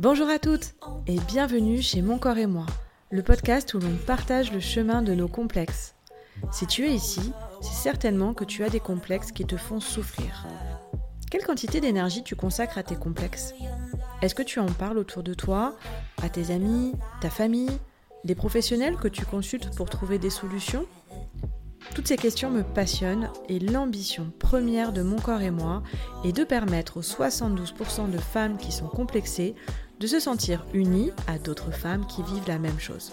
Bonjour à toutes et bienvenue chez Mon Corps et moi, le podcast où l'on partage le chemin de nos complexes. Si tu es ici, c'est certainement que tu as des complexes qui te font souffrir. Quelle quantité d'énergie tu consacres à tes complexes? Est-ce que tu en parles autour de toi, à tes amis, ta famille, des professionnels que tu consultes pour trouver des solutions? Toutes ces questions me passionnent et l'ambition première de mon corps et moi est de permettre aux 72% de femmes qui sont complexées de se sentir unies à d'autres femmes qui vivent la même chose.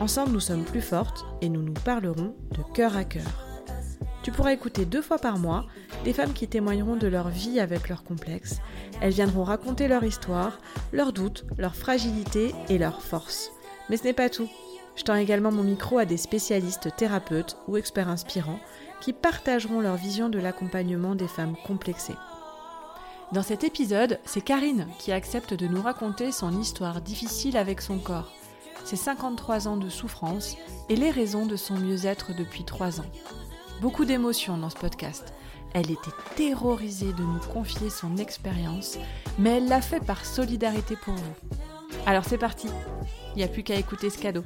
Ensemble, nous sommes plus fortes et nous nous parlerons de cœur à cœur. Tu pourras écouter deux fois par mois des femmes qui témoigneront de leur vie avec leurs complexes. Elles viendront raconter leur histoire, leurs doutes, leurs fragilités et leurs forces. Mais ce n'est pas tout. Je tends également mon micro à des spécialistes thérapeutes ou experts inspirants qui partageront leur vision de l'accompagnement des femmes complexées. Dans cet épisode, c'est Karine qui accepte de nous raconter son histoire difficile avec son corps, ses 53 ans de souffrance et les raisons de son mieux-être depuis 3 ans. Beaucoup d'émotions dans ce podcast. Elle était terrorisée de nous confier son expérience, mais elle l'a fait par solidarité pour vous. Alors c'est parti, il n'y a plus qu'à écouter ce cadeau.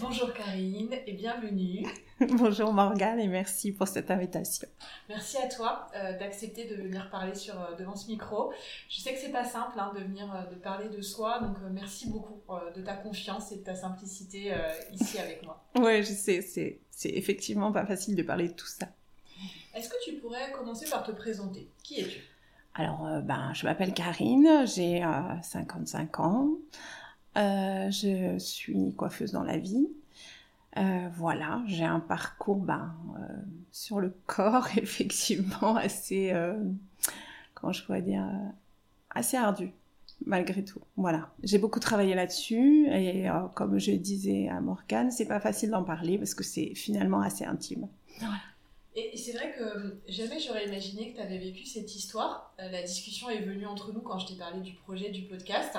Bonjour Karine et bienvenue. Bonjour Morgane et merci pour cette invitation. Merci à toi euh, d'accepter de venir parler sur, euh, devant ce micro. Je sais que c'est pas simple hein, de venir euh, de parler de soi, donc merci beaucoup de ta confiance et de ta simplicité ici avec moi. Oui, je sais, c'est, c'est effectivement pas facile de parler de tout ça. Est-ce que tu pourrais commencer par te présenter? Qui es-tu? Alors, ben, je m'appelle Karine, j'ai 55 ans. je suis coiffeuse dans la vie. Euh, voilà, j'ai un parcours ben, euh, sur le corps, effectivement, assez, euh, comment je pourrais dire, assez ardu, malgré tout. Voilà, j'ai beaucoup travaillé là-dessus, et comme je disais à Morgane, c'est pas facile d'en parler parce que c'est finalement assez intime. Et c'est vrai que jamais j'aurais imaginé que tu avais vécu cette histoire. la discussion est venue entre nous quand je t'ai parlé du projet du podcast,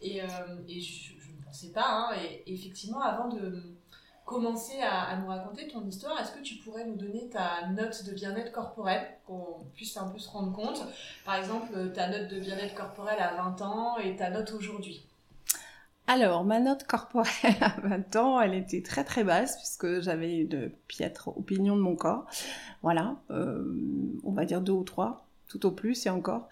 et, je, ne pensais pas. Hein, et effectivement, avant de commencer à, nous raconter ton histoire, est-ce que tu pourrais nous donner ta note de bien-être corporel, qu'on puisse un peu se rendre compte? Par exemple, ta note de bien-être corporel à 20 ans et ta note aujourd'hui alors, ma note corporelle à 20 ans, elle était très très basse puisque j'avais de piètres opinions de mon corps. Voilà, euh, on va dire deux ou trois, tout au plus et encore.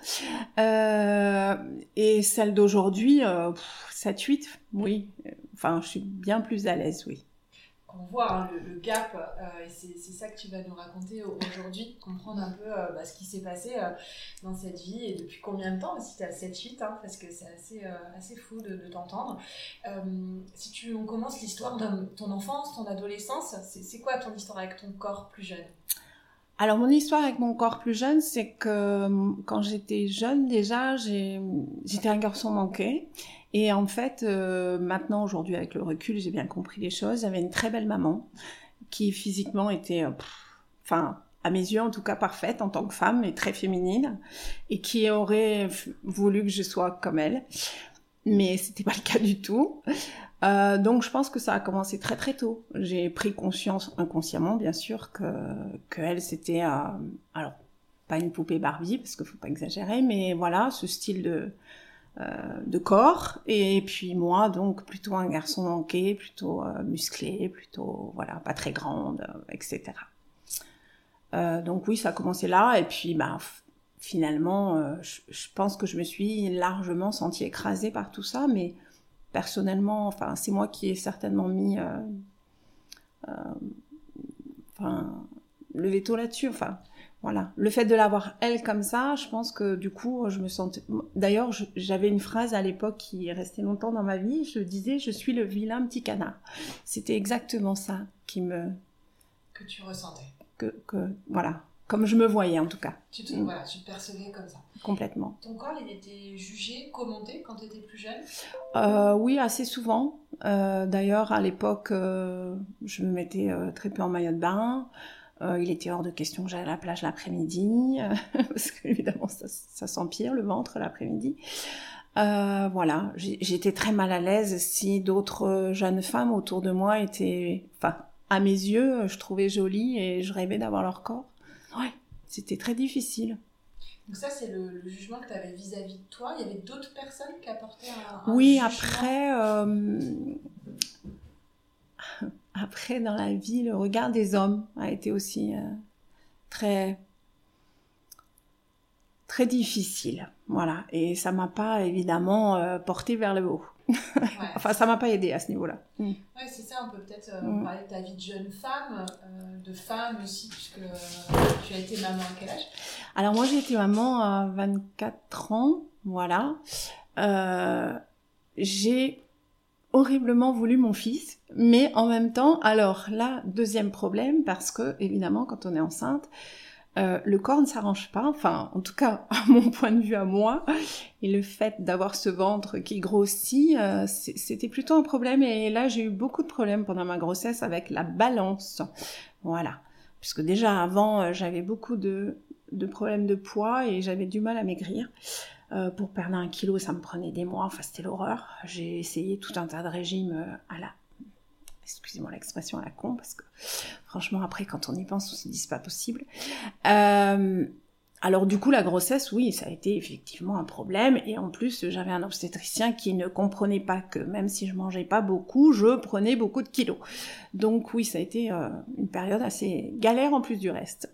Euh, et celle d'aujourd'hui, 7-8, euh, oui. Enfin, je suis bien plus à l'aise, oui on voit hein, le, gap, euh, et c'est ça que tu vas nous raconter aujourd'hui, comprendre un peu euh, bah, ce qui s'est passé euh, dans cette vie et depuis combien de temps, si tu as 7-8, hein, parce que c'est assez, assez fou de, t'entendre. si tu, on commence l'histoire de ton enfance, ton adolescence, c'est quoi ton histoire avec ton corps plus jeune? Alors mon histoire avec mon corps plus jeune, c'est que quand j'étais jeune déjà, j'étais un garçon manqué et en fait, euh, maintenant, aujourd'hui, avec le recul, j'ai bien compris les choses. J'avais une très belle maman qui physiquement était, euh, enfin, à mes yeux en tout cas parfaite en tant que femme et très féminine et qui aurait voulu que je sois comme elle. Mais c'était pas le cas du tout. Euh, donc je pense que ça a commencé très très tôt. J'ai pris conscience inconsciemment bien sûr que que elle c'était euh, alors pas une poupée Barbie parce qu'il faut pas exagérer mais voilà ce style de de corps. Et puis moi donc plutôt un garçon manqué plutôt euh, musclé plutôt voilà pas très grande etc euh, donc oui ça a commencé là. Et puis bah finalement je, pense que je me suis largement sentie écrasée par tout ça. Mais personnellement enfin c'est moi qui ai certainement mis enfin le veto là-dessus. Enfin voilà. Le fait de l'avoir elle comme ça, je pense que du coup, je me sentais. D'ailleurs, j'avais une phrase à l'époque qui est restée longtemps dans ma vie. Je disais, je suis le vilain petit canard. C'était exactement ça qui me. Que tu ressentais. Que, voilà. Comme je me voyais en tout cas. Tu te, voilà, tu te percevais comme ça. Complètement. Ton corps, il était jugé, commenté quand tu étais plus jeune? Euh, Oui, assez souvent. Euh, d'ailleurs, à l'époque, euh, je me mettais très peu en maillot de bain. Euh, il était hors de question que j'aille à la plage l'après-midi, euh, parce qu'évidemment ça, ça s'empire le ventre l'après-midi. Euh, voilà, j'étais très mal à l'aise si d'autres jeunes femmes autour de moi étaient, enfin, à mes yeux, je trouvais jolies et je rêvais d'avoir leur corps. Ouais, c'était très difficile. Donc ça, c'est le, jugement que tu avais vis-à-vis de toi. Il y avait d'autres personnes qui apportaient un, Oui, après, euh, après, dans la vie, le regard des hommes a été aussi euh, très très difficile. Voilà. Et ça m'a pas évidemment euh, porté vers le haut. enfin, ça m'a pas aidé à ce niveau-là. Mm. Ouais, c'est ça. On peut peut-être mm. parler de ta vie de jeune femme, de femme aussi, puisque tu as été maman à quel âge? Alors moi j'ai été maman à 24 ans, voilà. Euh, j'ai horriblement voulu mon fils, mais en même temps, alors là, deuxième problème, parce que évidemment quand on est enceinte, euh, le corps ne s'arrange pas, enfin en tout cas à mon point de vue à moi, et le fait d'avoir ce ventre qui grossit, euh, c'était plutôt un problème, et là j'ai eu beaucoup de problèmes pendant ma grossesse avec la balance, voilà. Puisque déjà avant j'avais beaucoup de de problèmes de poids et j'avais du mal à maigrir. Euh, pour perdre un kilo, ça me prenait des mois, enfin c'était l'horreur. J'ai essayé tout un tas de régimes euh, à la... Excusez-moi l'expression à la con, parce que franchement après quand on y pense on se dit c'est pas possible. Euh, alors du coup la grossesse, oui, ça a été effectivement un problème et en plus j'avais un obstétricien qui ne comprenait pas que même si je mangeais pas beaucoup, je prenais beaucoup de kilos. Donc oui, ça a été une période assez galère en plus du reste.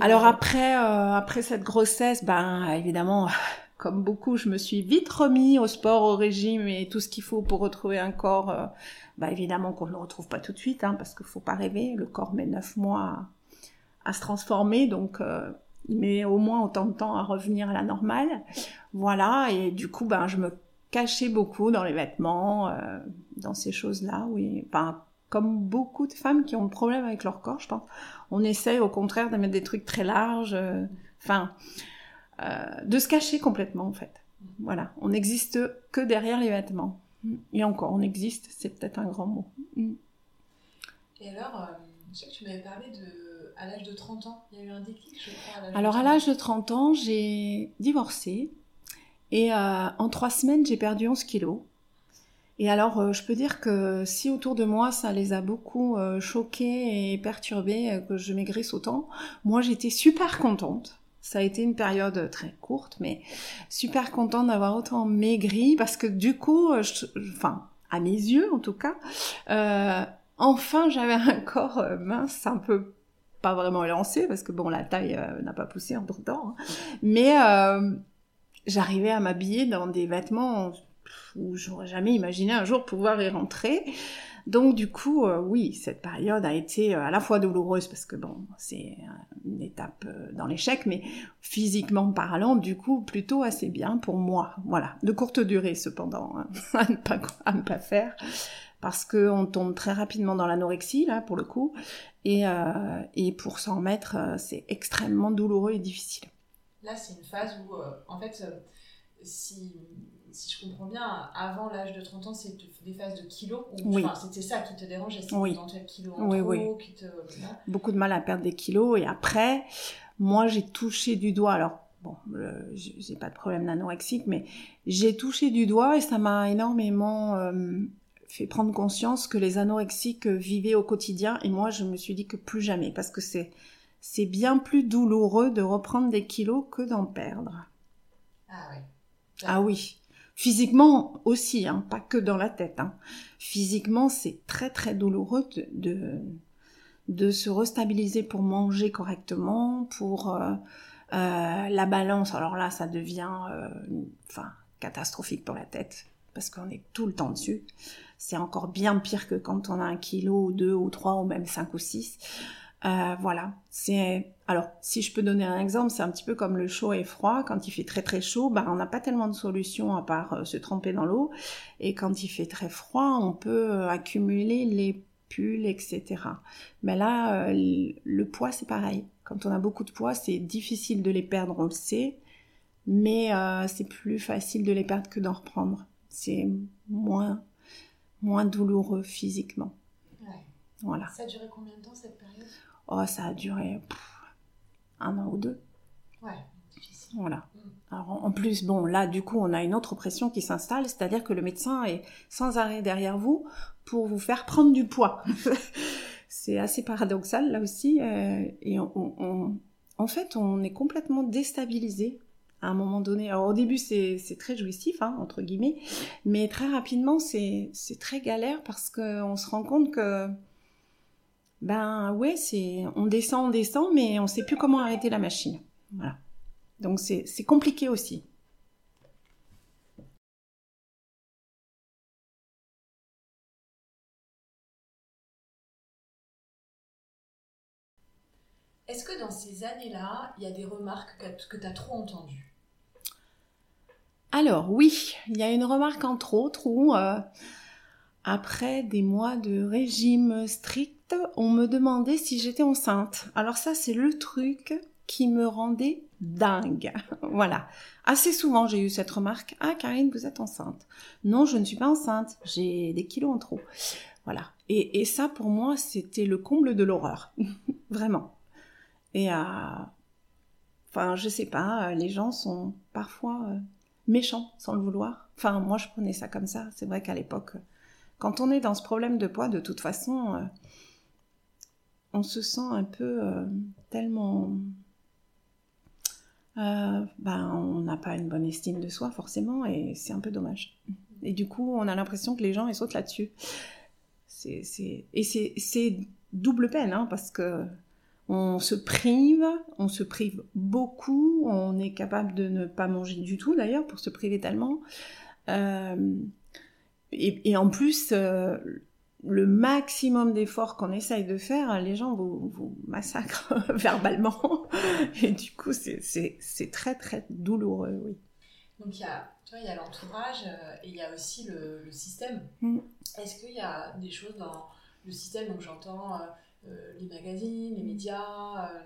Alors après, euh, après cette grossesse, ben évidemment, comme beaucoup, je me suis vite remis au sport, au régime et tout ce qu'il faut pour retrouver un corps. Euh, ben, évidemment qu'on ne le retrouve pas tout de suite, hein, parce qu'il faut pas rêver. Le corps met neuf mois à, se transformer, donc euh, il met au moins autant de temps à revenir à la normale. Voilà, et du coup, ben je me cachais beaucoup dans les vêtements, dans ces choses-là. Oui, comme beaucoup de femmes qui ont des problème avec leur corps, je pense. On essaye au contraire de mettre des trucs très larges, euh, enfin, euh, de se cacher complètement en fait. Voilà, on n'existe que derrière les vêtements. Et encore, on existe, c'est peut-être un grand mot. Et alors, euh, je sais que tu m'avais parlé de, à l'âge de 30 ans, il y a eu un déclic, je crois. À alors, à l'âge de 30 ans, j'ai divorcé. Et en trois semaines, j'ai perdu 11 kilos. Et alors, euh, je peux dire que si autour de moi, ça les a beaucoup euh, choqués et perturbés euh, que je maigrisse autant, moi, j'étais super contente. Ça a été une période très courte, mais super contente d'avoir autant maigri parce que du coup, enfin, à mes yeux en tout cas, enfin, j'avais un corps mince, un peu pas vraiment élancé parce que bon, la taille n'a pas poussé entre temps, hein. mais j'arrivais à m'habiller dans des vêtements où j'aurais jamais imaginé un jour pouvoir y rentrer. Donc du coup, euh, oui, cette période a été euh, à la fois douloureuse parce que bon, c'est une étape euh, dans l'échec, mais physiquement parlant, du coup, plutôt assez bien pour moi. Voilà, de courte durée cependant, hein, à, ne pas, à ne pas faire, parce qu'on tombe très rapidement dans l'anorexie là pour le coup, et, et pour s'en remettre, c'est extrêmement douloureux et difficile. Là, c'est une phase où, en fait, si si je comprends bien, avant l'âge de 30 ans, c'est des phases de kilos. oui. C'était ça qui te dérangeait, c'était oui. kilos en oui, trop, oui. qui te... Beaucoup de mal à perdre des kilos. Et après, moi, j'ai touché du doigt. Alors, bon, j'ai pas de problème d'anorexique, mais j'ai touché du doigt et ça m'a énormément euh, fait prendre conscience que les anorexiques vivaient au quotidien. Et moi, je me suis dit que plus jamais, parce que c'est c'est bien plus douloureux de reprendre des kilos que d'en perdre. Ah oui. Ah oui. Physiquement aussi, hein, pas que dans la tête. Hein. Physiquement, c'est très très douloureux de, de, se restabiliser pour manger correctement, pour euh, euh, la balance. Alors là, ça devient euh, catastrophique pour la tête, parce qu'on est tout le temps dessus. C'est encore bien pire que quand on a un kilo ou deux ou trois ou même cinq ou six. Euh, voilà, c'est alors si je peux donner un exemple, c'est un petit peu comme le chaud et froid. Quand il fait très très chaud, bah, on n'a pas tellement de solutions à part euh, se tremper dans l'eau. Et quand il fait très froid, on peut euh, accumuler les pulls, etc. Mais là, le poids c'est pareil. Quand on a beaucoup de poids, c'est difficile de les perdre, on le sait, mais c'est plus facile de les perdre que d'en reprendre. C'est moins moins douloureux physiquement. Voilà. Ça a duré combien de temps cette période? Oh, ça a duré un an ou deux. Ouais, difficile. Voilà. Mm. Alors, en plus, bon, là, du coup, on a une autre pression qui s'installe, c'est-à-dire que le médecin est sans arrêt derrière vous pour vous faire prendre du poids. c'est assez paradoxal là aussi. Euh, et en fait, on est complètement déstabilisé à un moment donné. Alors au début, c'est très jouissif, hein, entre guillemets, mais très rapidement, c'est très galère parce qu'on se rend compte que, ben ouais, c'est on descend, on descend, mais on sait plus comment arrêter la machine. Voilà. Donc c'est compliqué aussi. Est-ce que dans ces années-là, il y a des remarques que tu as trop entendues? Alors oui, il y a une remarque entre autres où, euh, après des mois de régime strict, on me demandait si j'étais enceinte. Alors ça, c'est le truc qui me rendait dingue. voilà. Assez souvent, j'ai eu cette remarque. Ah, Karine, vous êtes enceinte. Non, je ne suis pas enceinte. J'ai des kilos en trop. Voilà. Et, ça, pour moi, c'était le comble de l'horreur. Vraiment. Et à... Enfin, je sais pas, les gens sont parfois euh, méchants sans le vouloir. Enfin, moi, je prenais ça comme ça. C'est vrai qu'à l'époque, quand on est dans ce problème de poids, de toute façon, euh, on se sent un peu euh, tellement... ben, on n'a pas une bonne estime de soi, forcément, et c'est un peu dommage. Et du coup, on a l'impression que les gens, ils sautent là-dessus. C'est, Et c'est double peine, hein, parce que on se prive, on se prive beaucoup, on est capable de ne pas manger du tout d'ailleurs pour se priver tellement. Euh, et, en plus, euh, le maximum d'efforts qu'on essaye de faire, les gens vous, massacrent verbalement. Et du coup, c'est très très douloureux, oui. Donc il y a, a l'entourage euh, et il y a aussi le, système. Mm. Est-ce qu'il y a des choses dans le système, donc j'entends euh, les magazines, les médias, euh,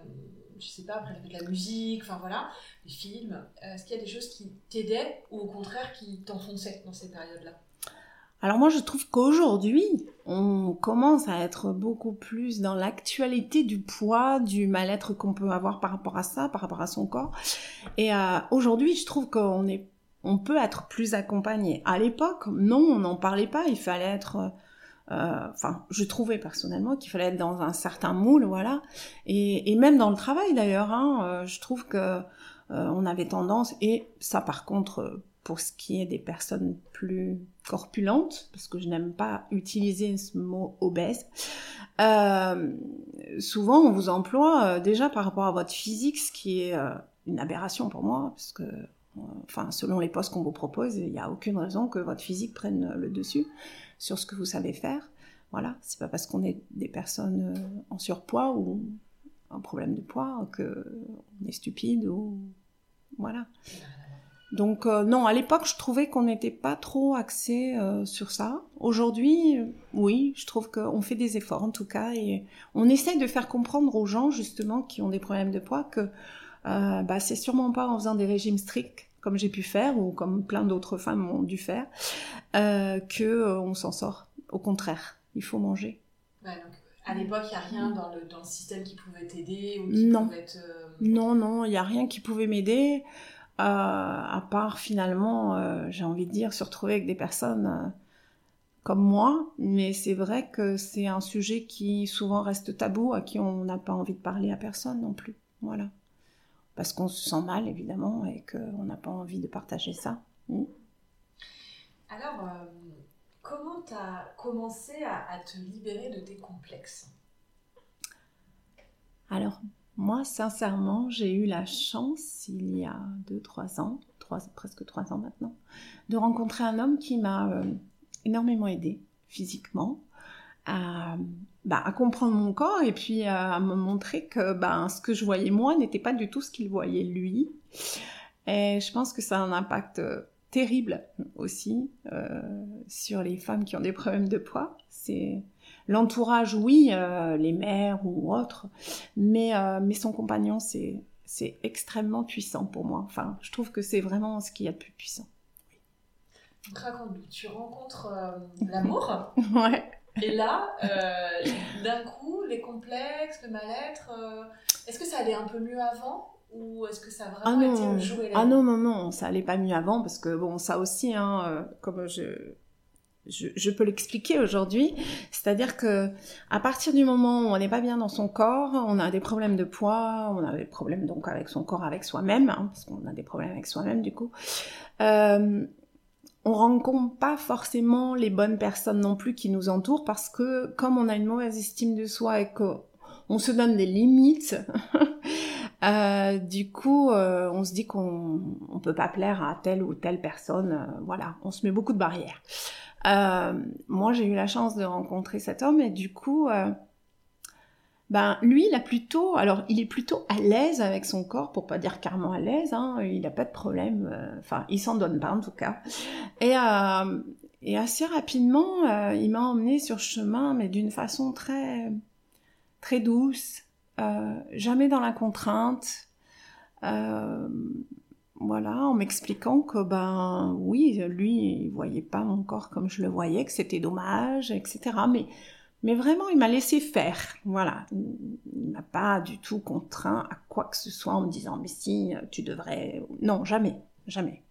je sais pas, après la musique, enfin voilà, les films. Euh, est-ce qu'il y a des choses qui t'aidaient ou au contraire qui t'enfonçaient dans ces périodes-là alors moi je trouve qu'aujourd'hui on commence à être beaucoup plus dans l'actualité du poids, du mal-être qu'on peut avoir par rapport à ça, par rapport à son corps. Et aujourd'hui je trouve qu'on est, on peut être plus accompagné. À l'époque non, on n'en parlait pas, il fallait être euh, enfin, je trouvais personnellement qu'il fallait être dans un certain moule, voilà. Et, même dans le travail d'ailleurs, hein, euh, je trouve que euh, on avait tendance, et ça par contre, pour ce qui est des personnes plus corpulentes, parce que je n'aime pas utiliser ce mot obèse, souvent on vous emploie déjà par rapport à votre physique, ce qui est une aberration pour moi, parce que enfin, selon les postes qu'on vous propose, il n'y a aucune raison que votre physique prenne le dessus sur ce que vous savez faire. Voilà, c'est pas parce qu'on est des personnes euh, en surpoids ou un problème de poids que on est stupide ou voilà. Donc euh, non, à l'époque, je trouvais qu'on n'était pas trop axé euh, sur ça. Aujourd'hui, oui, je trouve qu'on fait des efforts en tout cas et on essaye de faire comprendre aux gens justement qui ont des problèmes de poids que bah, c'est sûrement pas en faisant des régimes stricts comme j'ai pu faire ou comme plein d'autres femmes ont dû faire, euh, que euh, on s'en sort. Au contraire, il faut manger. donc, à l'époque, il n'y a rien dans le, dans le, système qui pouvait t'aider ou qui non. pouvait euh, Non, non, il n'y a rien qui pouvait m'aider, à part finalement, j'ai envie de dire, se retrouver avec des personnes comme moi, mais c'est vrai que c'est un sujet qui souvent reste tabou, à qui on n'a pas envie de parler à personne non plus. Voilà parce qu'on se sent mal évidemment et qu'on n'a pas envie de partager ça. Mm. Alors, euh, comment tu as commencé à, te libérer de tes complexes? Alors, moi, sincèrement, j'ai eu la chance, il y a 2-3 ans, presque 3 ans maintenant, de rencontrer un homme qui m'a euh, énormément aidé physiquement, à, bah, à comprendre mon corps et puis à me montrer que bah, ce que je voyais moi n'était pas du tout ce qu'il voyait lui. Et je pense que ça a un impact euh, terrible aussi euh, sur les femmes qui ont des problèmes de poids. C'est l'entourage, oui, euh, les mères ou autres, mais, euh, mais son compagnon, c'est c'est extrêmement puissant pour moi. Enfin, je trouve que c'est vraiment ce qu'il y a de plus puissant. Raconte-nous, tu rencontres l'amour Ouais. Et là, euh, d'un coup, les complexes, le mal-être, euh, est-ce que ça allait un peu mieux avant ou est-ce que ça a vraiment ah été le jour et la Ah non, non, non, ça allait pas mieux avant parce que bon, ça aussi, hein, euh, comme je, je, peux l'expliquer aujourd'hui. C'est-à-dire que à partir du moment où on n'est pas bien dans son corps, on a des problèmes de poids, on a des problèmes donc avec son corps, avec soi-même, hein, parce qu'on a des problèmes avec soi-même du coup. Euh, on rencontre pas forcément les bonnes personnes non plus qui nous entourent parce que comme on a une mauvaise estime de soi et qu'on se donne des limites, euh, du coup, euh, on se dit qu'on on peut pas plaire à telle ou telle personne. Euh, voilà, on se met beaucoup de barrières. Euh, moi, j'ai eu la chance de rencontrer cet homme et du coup, euh, ben lui, il a plutôt, alors il est plutôt à l'aise avec son corps, pour pas dire carrément à l'aise. Hein, il a pas de problème. Euh, enfin, il s'en donne pas en tout cas. Et, et assez rapidement, il m'a emmené sur chemin, mais d'une façon très très douce, jamais dans la contrainte. Voilà, en m'expliquant que ben oui, lui, il voyait pas mon corps comme je le voyais, que c'était dommage, etc. Mais mais vraiment, il m'a laissé faire. Voilà, il m'a pas du tout contraint à quoi que ce soit en me disant mais si tu devrais. Non, jamais, jamais.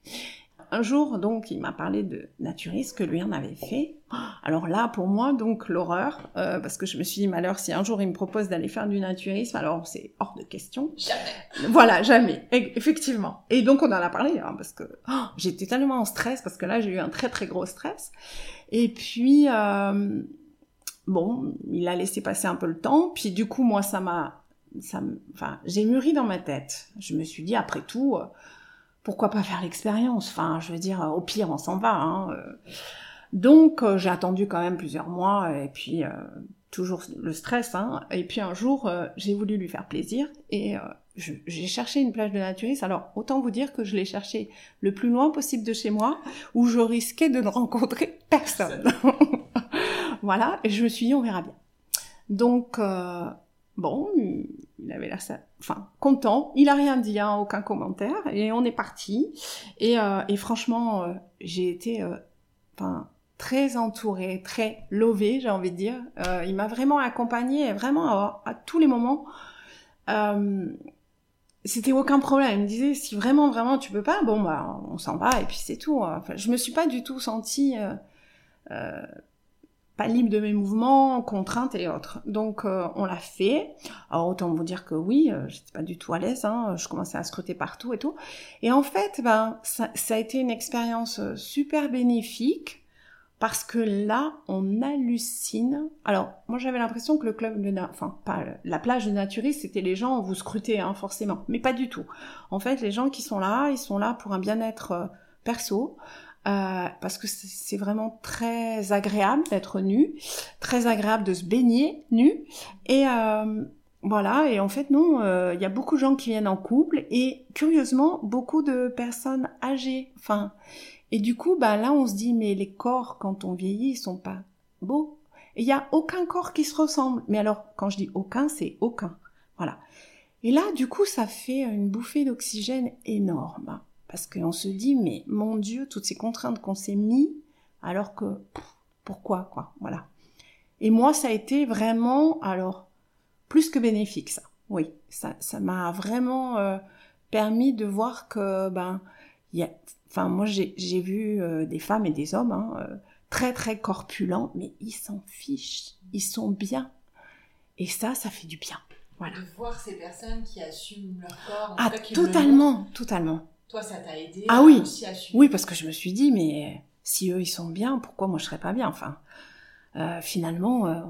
Un jour, donc, il m'a parlé de naturisme, que lui en avait fait. Alors là, pour moi, donc, l'horreur, euh, parce que je me suis dit, malheur, si un jour il me propose d'aller faire du naturisme, alors c'est hors de question. Jamais. Voilà, jamais, e-, effectivement. Et donc, on en a parlé, hein, parce que oh, j'étais tellement en stress, parce que là, j'ai eu un très, très gros stress. Et puis, euh, bon, il a laissé passer un peu le temps, puis du coup, moi, ça m'a... Ça, enfin, j'ai mûri dans ma tête. Je me suis dit, après tout... Euh, pourquoi pas faire l'expérience? Enfin, je veux dire, au pire, on s'en va. Hein. Euh. Donc, euh, j'ai attendu quand même plusieurs mois, et puis euh, toujours le stress. Hein. Et puis un jour, j'ai voulu lui faire plaisir, et j'ai cherché une plage de naturisme. Alors, autant vous dire que je l'ai cherché le plus loin possible de chez moi, où je risquais de ne rencontrer personne. voilà, et je me suis dit, on verra bien. Donc, bon, il avait l'air enfin content. Il a rien dit, hein, aucun commentaire, et on est parti. Et, euh, franchement, euh, j'ai été, euh, très entourée, très lovée, j'ai envie de dire. il m'a vraiment accompagnée, vraiment à, tous les moments. c'était aucun problème. Il me disait si vraiment vraiment tu peux pas, bon bah on s'en va et puis c'est tout. Enfin, je me suis pas du tout sentie libre de mes mouvements, contraintes et autres. Donc euh, on l'a fait. Alors autant vous dire que oui, euh, j'étais pas du tout à l'aise, hein, je commençais à scruter partout et tout. Et en fait, ben ça, a été une expérience euh, super bénéfique parce que là, on hallucine. Alors, moi, j'avais l'impression que le club de, enfin, pas la plage de naturistes, c'était les gens, vous scrutez, hein, forcément, mais pas du tout. En fait, les gens qui sont là, ils sont là pour un bien-être perso, euh, parce que c'est vraiment très agréable d'être nu, très agréable de se baigner nu. Et euh, voilà, et en fait non, euh, il y a beaucoup de gens qui viennent en couple et curieusement beaucoup de personnes âgées. Enfin, et du coup, bah là on se dit mais les corps quand on vieillit ils sont pas beaux. Il y a aucun corps qui se ressemble. Mais alors quand je dis aucun, c'est aucun. Voilà. Et là, du coup, ça fait une bouffée d'oxygène énorme. Parce qu'on se dit, mais mon Dieu, toutes ces contraintes qu'on s'est mis, alors que, pourquoi, quoi, voilà. Et moi, ça a été vraiment, alors, plus que bénéfique, ça. Oui, ça, ça m'a vraiment euh, permis de voir que, ben, a, enfin, moi, j'ai vu euh, des femmes et des hommes, hein, euh, très, très corpulents, mais ils s'en fichent, ils sont bien. Et ça, ça fait du bien. Voilà. De voir ces personnes qui assument leur corps. ah, totalement, totalement. Toi, ça t'a aidé ah, oui. aussi à suivre. Oui, parce que je me suis dit, mais si eux, ils sont bien, pourquoi moi, je serais pas bien Enfin, euh, finalement, euh,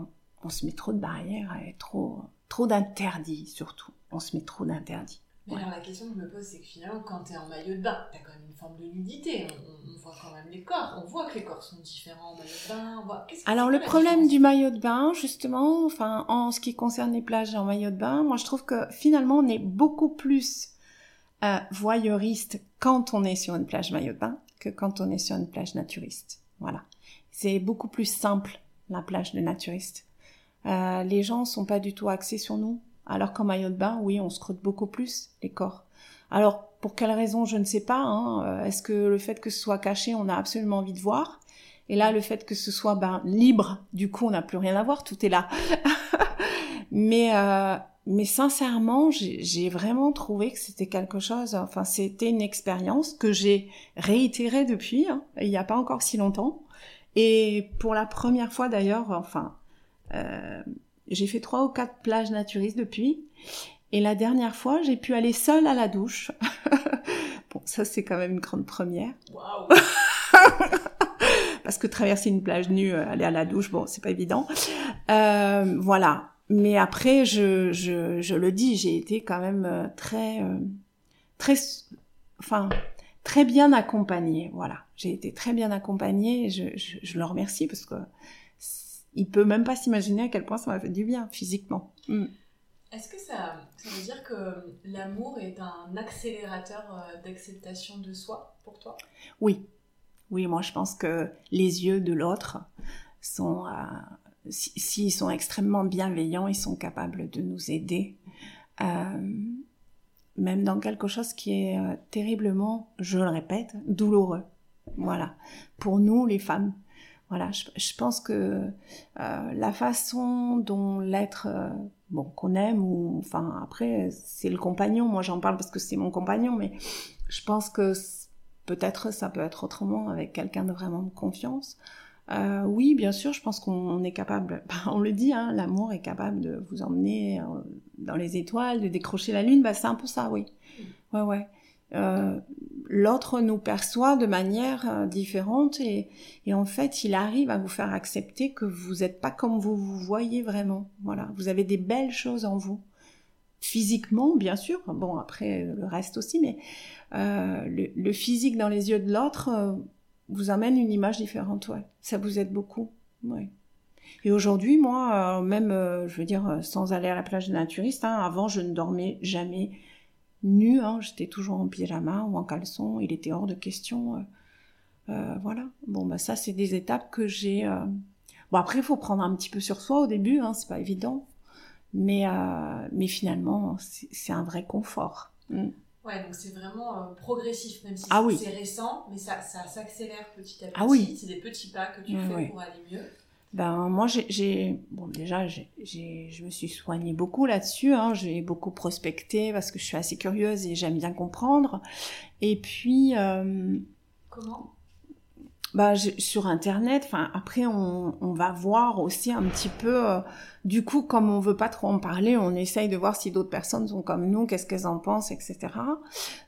on se met trop de barrières et trop, trop d'interdits, surtout. On se met trop d'interdits. Mais alors, la question que je me pose, c'est que finalement, quand tu es en maillot de bain, tu as quand même une forme de nudité. On, voit quand même les corps. On voit que les corps sont différents en maillot de bain. alors, le problème du maillot de bain, justement, enfin, en ce qui concerne les plages en maillot de bain, moi, je trouve que finalement, on est beaucoup plus euh, voyeuriste quand on est sur une plage maillot de bain que quand on est sur une plage naturiste. Voilà. C'est beaucoup plus simple, la plage de naturiste. Euh, les gens sont pas du tout axés sur nous. Alors qu'en maillot de bain, oui, on scrute beaucoup plus les corps. Alors, pour quelle raison, je ne sais pas. Hein. Euh, est-ce que le fait que ce soit caché, on a absolument envie de voir? Et là, le fait que ce soit ben, libre, du coup, on n'a plus rien à voir, tout est là. Mais euh, mais sincèrement, j'ai vraiment trouvé que c'était quelque chose, enfin c'était une expérience que j'ai réitérée depuis, hein, il n'y a pas encore si longtemps, Et pour la première fois d'ailleurs, enfin, euh, j'ai fait trois ou quatre plages naturistes depuis. Et la dernière fois, j'ai pu aller seule à la douche. bon, ça c'est quand même une grande première. Waouh Parce que traverser une plage nue, euh, aller à la douche, bon, c'est pas évident. Euh, voilà. Mais après, je, je, je le dis, j'ai été quand même euh, très, euh, très, enfin, très bien accompagnée. Voilà, j'ai été très bien accompagnée. Et je, je, je le remercie parce que il peut même pas s'imaginer à quel point ça m'a fait du bien physiquement. Mm. Est-ce que ça, ça veut dire que l'amour est un accélérateur euh, d'acceptation de soi pour toi? Oui, oui, moi je pense que les yeux de l'autre sont, euh, si- s'ils sont extrêmement bienveillants, ils sont capables de nous aider, euh, même dans quelque chose qui est euh, terriblement, je le répète, douloureux. Voilà, pour nous les femmes. Voilà, je, pense que euh, la façon dont l'être, bon, qu'on aime ou, enfin, après, c'est le compagnon. Moi, j'en parle parce que c'est mon compagnon, mais je pense que peut-être ça peut être autrement avec quelqu'un de vraiment de confiance. Euh, oui, bien sûr, je pense qu'on est capable, bah, on le dit, hein, l'amour est capable de vous emmener euh, dans les étoiles, de décrocher la lune, bah, c'est un peu ça, oui. Ouais, ouais. Euh, L'autre nous perçoit de manière différente et, en fait, il arrive à vous faire accepter que vous n'êtes pas comme vous vous voyez vraiment. Voilà, vous avez des belles choses en vous. Physiquement, bien sûr. Bon, après, le reste aussi, mais le, physique dans les yeux de l'autre vous amène une image différente, ouais. Ça vous aide beaucoup, ouais. Et aujourd'hui, moi, euh, même, euh, je veux dire, euh, sans aller à la plage des naturistes, hein, avant, je ne dormais jamais nue, hein, j'étais toujours en pyjama ou en caleçon, il était hors de question. voilà. Bon, bah ça, c'est des étapes que j'ai. Bon, après, il faut prendre un petit peu sur soi au début, hein, c'est pas évident. Mais, mais finalement, c'est un vrai confort. Mm. Ouais, donc c'est vraiment euh, progressif, même si Ah c'est oui. c'est récent, mais ça, ça s'accélère petit à petit. Ah oui. C'est des petits pas que tu fais pour aller mieux. Ben moi j'ai- bon déjà j'ai- je me suis soignée beaucoup là-dessus hein, j'ai beaucoup prospecté parce que je suis assez curieuse et j'aime bien comprendre et puis euh, Comment? Bah, j'ai- sur internet enfin après on, on va voir aussi un petit peu euh, du coup comme on veut pas trop en parler on essaye de voir si d'autres personnes sont comme nous qu'est-ce qu'elles en pensent etc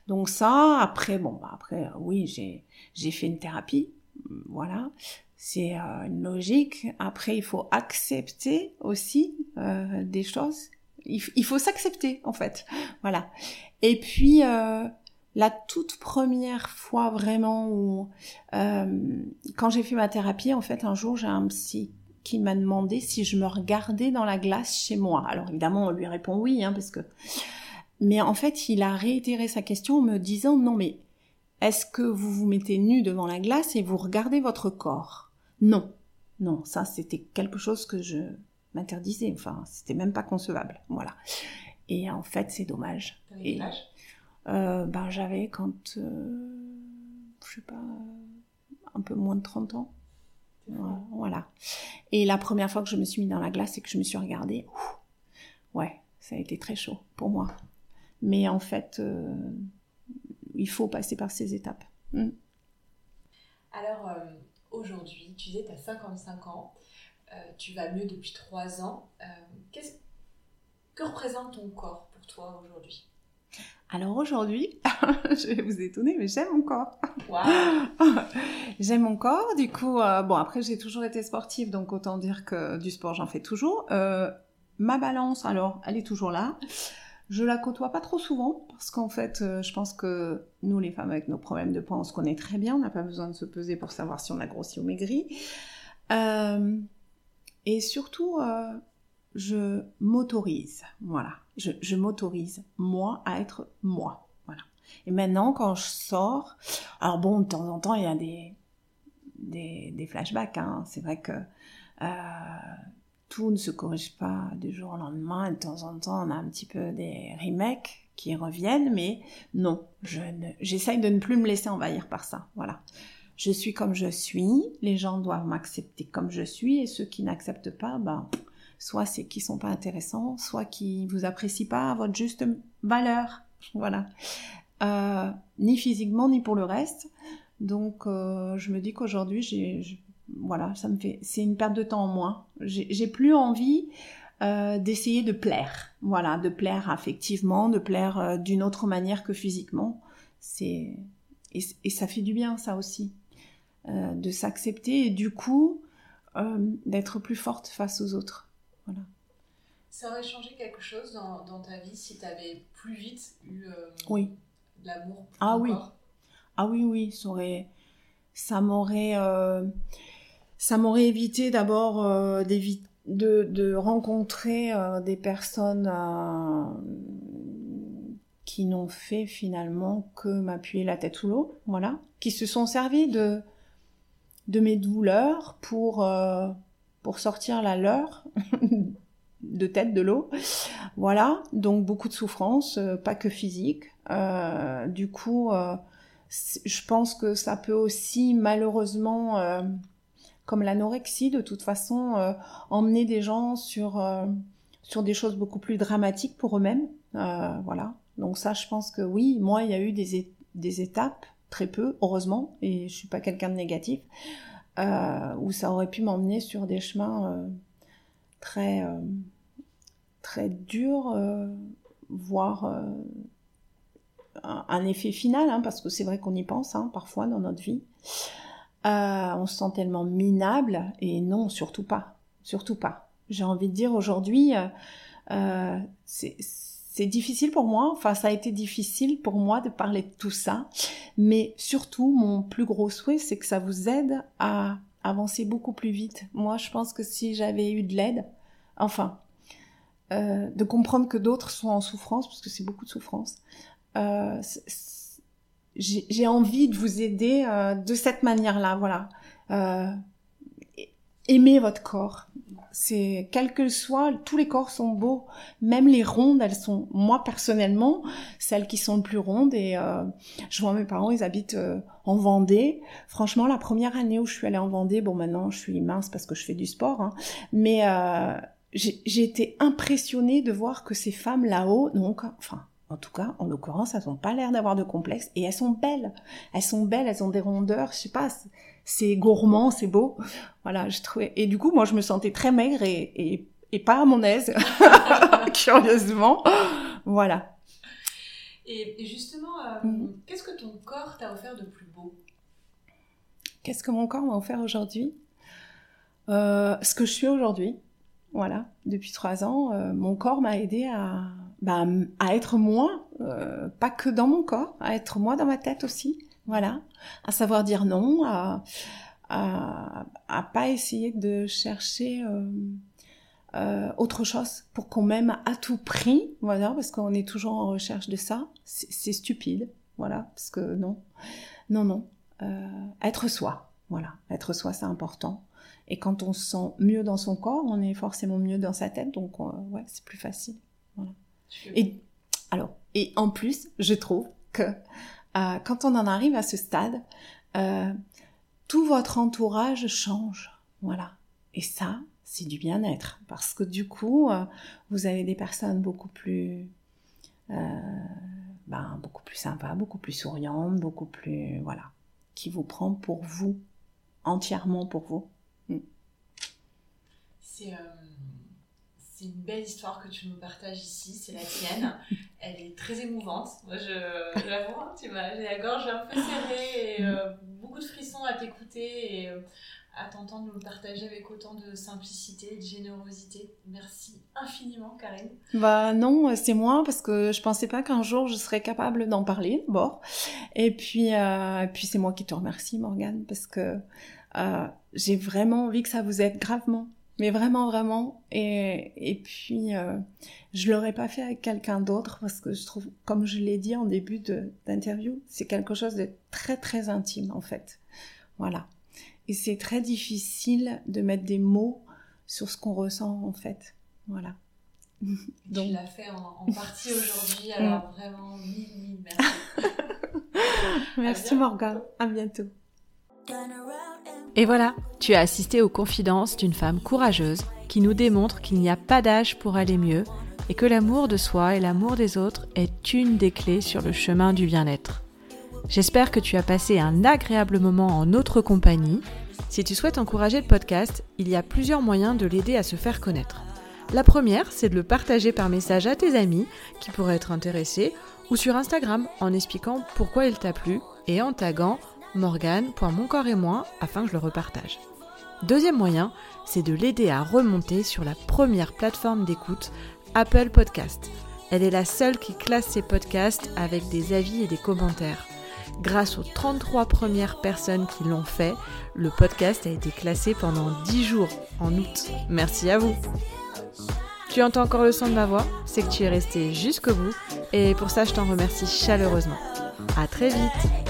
donc ça après bon bah après euh, oui j'ai j'ai fait une thérapie voilà c'est euh, une logique. Après, il faut accepter aussi euh, des choses. Il, il faut s'accepter, en fait. Voilà. Et puis, euh, la toute première fois vraiment où, euh, quand j'ai fait ma thérapie, en fait, un jour, j'ai un psy qui m'a demandé si je me regardais dans la glace chez moi. Alors évidemment, on lui répond oui, hein, parce que. Mais en fait, il a réitéré sa question en me disant non, mais est-ce que vous vous mettez nu devant la glace et vous regardez votre corps? Non, non, ça c'était quelque chose que je m'interdisais. Enfin, c'était même pas concevable. Voilà. Et en fait, c'est dommage. Et- quel âge? Euh, ben, j'avais quand, euh, je sais pas, un peu moins de 30 ans. Voilà. Et la première fois que je me suis mis dans la glace et que je me suis regardée, ouf, ouais, ça a été très chaud pour moi. Mais en fait, euh, il faut passer par ces étapes. Mm. Alors, euh, aujourd'hui, tu disais, tu as 55 ans, euh, tu vas mieux depuis 3 ans. Que représente ton corps pour toi aujourd'hui? Alors aujourd'hui, je vais vous étonner, mais j'aime mon corps. J'aime mon corps, du coup, euh, bon après j'ai toujours été sportive, donc autant dire que du sport j'en fais toujours. Euh, ma balance, alors, elle est toujours là. Je la côtoie pas trop souvent, parce qu'en fait, euh, je pense que nous les femmes avec nos problèmes de poids, on se connaît très bien, on n'a pas besoin de se peser pour savoir si on a grossi ou maigri. Et surtout, je m'autorise, voilà, je, m'autorise, moi, à être moi, voilà. Et maintenant, quand je sors, alors bon, de temps en temps, il y a des, des, flashbacks. Hein. C'est vrai que euh, tout ne se corrige pas du jour au lendemain. De temps en temps, on a un petit peu des remakes qui reviennent, mais non, j'essaye de ne plus me laisser envahir par ça. Voilà. Je suis comme je suis. Les gens doivent m'accepter comme je suis, et ceux qui n'acceptent pas, ben, soit c'est qu'ils sont pas intéressants, soit qu'ils vous apprécient pas à votre juste valeur. Voilà. Euh, ni physiquement ni pour le reste. Donc euh, je me dis qu'aujourd'hui j'ai- voilà, ça me fait, c'est une perte de temps en moins. J'ai plus envie euh, d'essayer de plaire, voilà, de plaire affectivement, de plaire d'une autre manière que physiquement. C'est et, ça fait du bien, ça aussi, de s'accepter et du coup d'être plus forte face aux autres. Voilà. Ça aurait changé quelque chose dans, dans ta vie si tu avais plus vite eu oui. l'amour Ah oui. Ah oui, oui, ça aurait, ça m'aurait ça m'aurait évité d'abord euh, de, de, rencontrer euh, des personnes euh, qui n'ont fait finalement que m'appuyer la tête sous l'eau, voilà, qui se sont servis de, de mes douleurs pour, pour sortir la leur de tête de l'eau. Voilà, donc beaucoup de souffrance, pas que physique. du coup, je pense que ça peut aussi malheureusement comme l'anorexie, de toute façon, euh, emmener des gens sur, euh, sur des choses beaucoup plus dramatiques pour eux-mêmes. Euh, voilà. Donc ça, je pense que oui, moi, il y a eu des, des étapes, très peu, heureusement, et je suis pas quelqu'un de négatif, où ça aurait pu m'emmener sur des chemins très, très durs, voire un, effet final, hein, parce que c'est vrai qu'on y pense hein, parfois dans notre vie. Euh, on se sent tellement minable et non, surtout pas, surtout pas. J'ai envie de dire aujourd'hui, euh, euh, c'est difficile pour moi, enfin ça a été difficile pour moi de parler de tout ça, mais surtout mon plus gros souhait, c'est que ça vous aide à avancer beaucoup plus vite. Moi, je pense que si j'avais eu de l'aide, enfin, de comprendre que d'autres sont en souffrance, parce que c'est beaucoup de souffrance, j'ai envie de vous aider euh, de cette manière-là, voilà. Aimez votre corps. C'est quel que soit, tous les corps sont beaux, même les rondes, elles sont, moi personnellement, celles qui sont le plus rondes. Et euh, je vois mes parents, ils habitent euh, en Vendée. Franchement, la première année où je suis allée en Vendée, bon maintenant je suis mince parce que je fais du sport, hein, mais euh, j'ai été impressionnée de voir que ces femmes là-haut, donc, enfin, en tout cas, en l'occurrence, elles n'ont pas l'air d'avoir de complexe et elles sont belles. Elles sont belles, elles ont des rondeurs, je sais pas, c'est gourmand, c'est beau. Voilà, je trouvais. Et du coup, moi, je me sentais très maigre et, et, pas à mon aise, curieusement. Voilà. Et, justement, euh, mm. qu'est-ce que ton corps t'a offert de plus beau? Qu'est-ce que mon corps m'a offert aujourd'hui? Euh, Ce que je suis aujourd'hui. Voilà, depuis trois ans, euh, mon corps m'a aidé à, bah, à être moi, euh, pas que dans mon corps, à être moi dans ma tête aussi. Voilà, à savoir dire non, à, à, pas essayer de chercher euh, euh autre chose pour qu'on m'aime à tout prix, voilà, parce qu'on est toujours en recherche de ça. C'est stupide, voilà, parce que non, non, non, être soi, voilà, être soi, c'est important. Et quand on se sent mieux dans son corps, on est forcément mieux dans sa tête, donc ouais, c'est plus facile. Voilà. Et alors, et en plus, je trouve que euh, quand on en arrive à ce stade, euh, tout votre entourage change, voilà. Et ça, c'est du bien-être, parce que du coup, euh, vous avez des personnes beaucoup plus, ben, beaucoup plus sympas, beaucoup plus souriantes, beaucoup plus, voilà, qui vous prend pour vous, entièrement pour vous. C'est euh, c'est une belle histoire que tu nous partages ici, c'est la tienne. Elle est très émouvante. Moi, j'avoue, hein, tu m'as, j'ai la gorge un peu serrée et euh, beaucoup de frissons à t'écouter et euh, à t'entendre nous le partager avec autant de simplicité et de générosité. Merci infiniment, Karine. Bah non, c'est moi parce que je pensais pas qu'un jour je serais capable d'en parler. Bon, et puis, puis c'est moi qui te remercie, Morgane, parce que j'ai vraiment envie que ça vous aide gravement mais vraiment, vraiment. Et, et puis, euh, je l'aurais pas fait avec quelqu'un d'autre parce que je trouve, comme je l'ai dit en début d'interview, c'est quelque chose de très, très intime, en fait. Voilà. Et c'est très difficile de mettre des mots sur ce qu'on ressent, en fait. Voilà. Donc... Tu l'as fait en, partie aujourd'hui, alors vraiment, mille, mille merci. merci Morgane, à bientôt. Et voilà, tu as assisté aux confidences d'une femme courageuse qui nous démontre qu'il n'y a pas d'âge pour aller mieux et que l'amour de soi et l'amour des autres est une des clés sur le chemin du bien-être. J'espère que tu as passé un agréable moment en notre compagnie Si tu souhaites encourager le podcast, il y a plusieurs moyens de l'aider à se faire connaître. La première, c'est de le partager par message à tes amis qui pourraient être intéressés ou sur Instagram en expliquant pourquoi il t'a plu et en taguant morgane.moncorps et moi afin que je le repartage. Deuxième moyen, c'est de l'aider à remonter sur la première plateforme d'écoute, Apple Podcast. Elle est la seule qui classe ses podcasts avec des avis et des commentaires. Grâce aux 33 premières personnes qui l'ont fait, le podcast a été classé pendant 10 jours en août. Merci à vous. Tu entends encore le son de ma voix? C'est que tu es resté jusqu'au bout et pour ça je t'en remercie chaleureusement. À très vite